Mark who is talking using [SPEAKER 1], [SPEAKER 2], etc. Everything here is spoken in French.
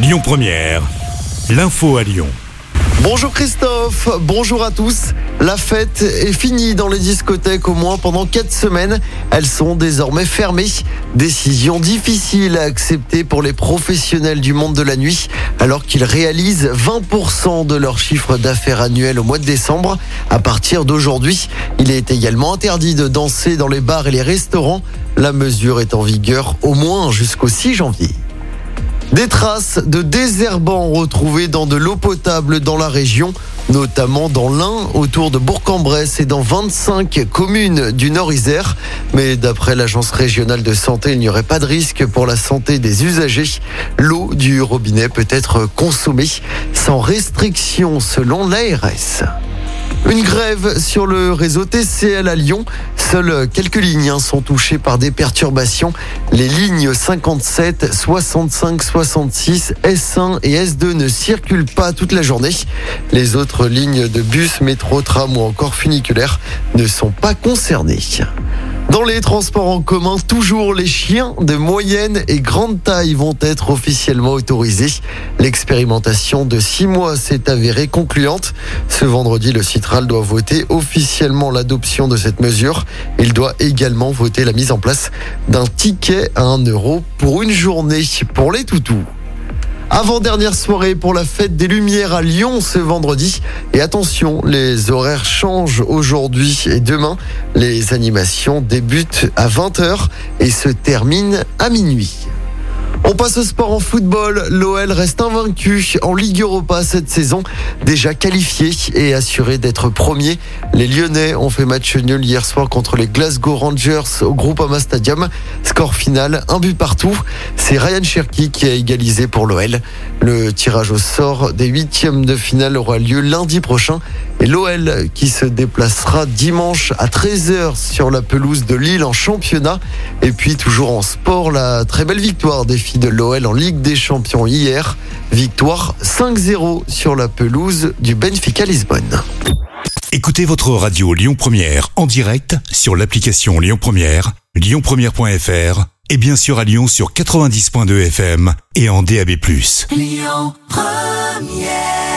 [SPEAKER 1] Lyon Première, l'info à Lyon.
[SPEAKER 2] Bonjour Christophe, bonjour à tous. La fête est finie dans les discothèques au moins pendant 4 semaines. Elles sont désormais fermées. Décision difficile à accepter pour les professionnels du monde de la nuit alors qu'ils réalisent 20% de leur chiffre d'affaires annuel au mois de décembre. À partir d'aujourd'hui, il est également interdit de danser dans les bars et les restaurants. La mesure est en vigueur au moins jusqu'au 6 janvier. Des traces de désherbants retrouvées dans de l'eau potable dans la région, notamment dans l'Ain, autour de Bourg-en-Bresse et dans 25 communes du Nord-Isère. Mais d'après l'Agence régionale de santé, il n'y aurait pas de risque pour la santé des usagers. L'eau du robinet peut être consommée sans restriction selon l'ARS. Une grève sur le réseau TCL à Lyon. Seules quelques lignes hein, sont touchées par des perturbations. Les lignes 57, 65, 66, S1 et S2 ne circulent pas toute la journée. Les autres lignes de bus, métro, tram ou encore funiculaires ne sont pas concernées. Dans les transports en commun, toujours les chiens de moyenne et grande taille vont être officiellement autorisés. L'expérimentation de six mois s'est avérée concluante. Ce vendredi, le Citral doit voter officiellement l'adoption de cette mesure. Il doit également voter la mise en place d'un ticket à 1 euro pour une journée pour les toutous. Avant-dernière soirée pour la fête des Lumières à Lyon ce vendredi. Et attention, les horaires changent aujourd'hui et demain. Les animations débutent à 20h et se terminent à minuit. On passe au sport en football. L'OL reste invaincu en Ligue Europa cette saison. Déjà qualifié et assuré d'être premier. Les Lyonnais ont fait match nul hier soir contre les Glasgow Rangers au Groupama Stadium. Score final, un but partout. C'est Ryan Cherky qui a égalisé pour l'OL. Le tirage au sort des huitièmes de finale aura lieu lundi prochain. Et l'OL qui se déplacera dimanche à 13h sur la pelouse de Lille en championnat. Et puis toujours en sport, la très belle victoire des filles de l'OL en Ligue des Champions hier. Victoire 5-0 sur la pelouse du Benfica Lisbonne.
[SPEAKER 1] Écoutez votre radio Lyon Première en direct sur l'application Lyon Première, lyonpremière.fr et bien sûr à Lyon sur 90.2 FM et en DAB+.
[SPEAKER 3] Lyon Première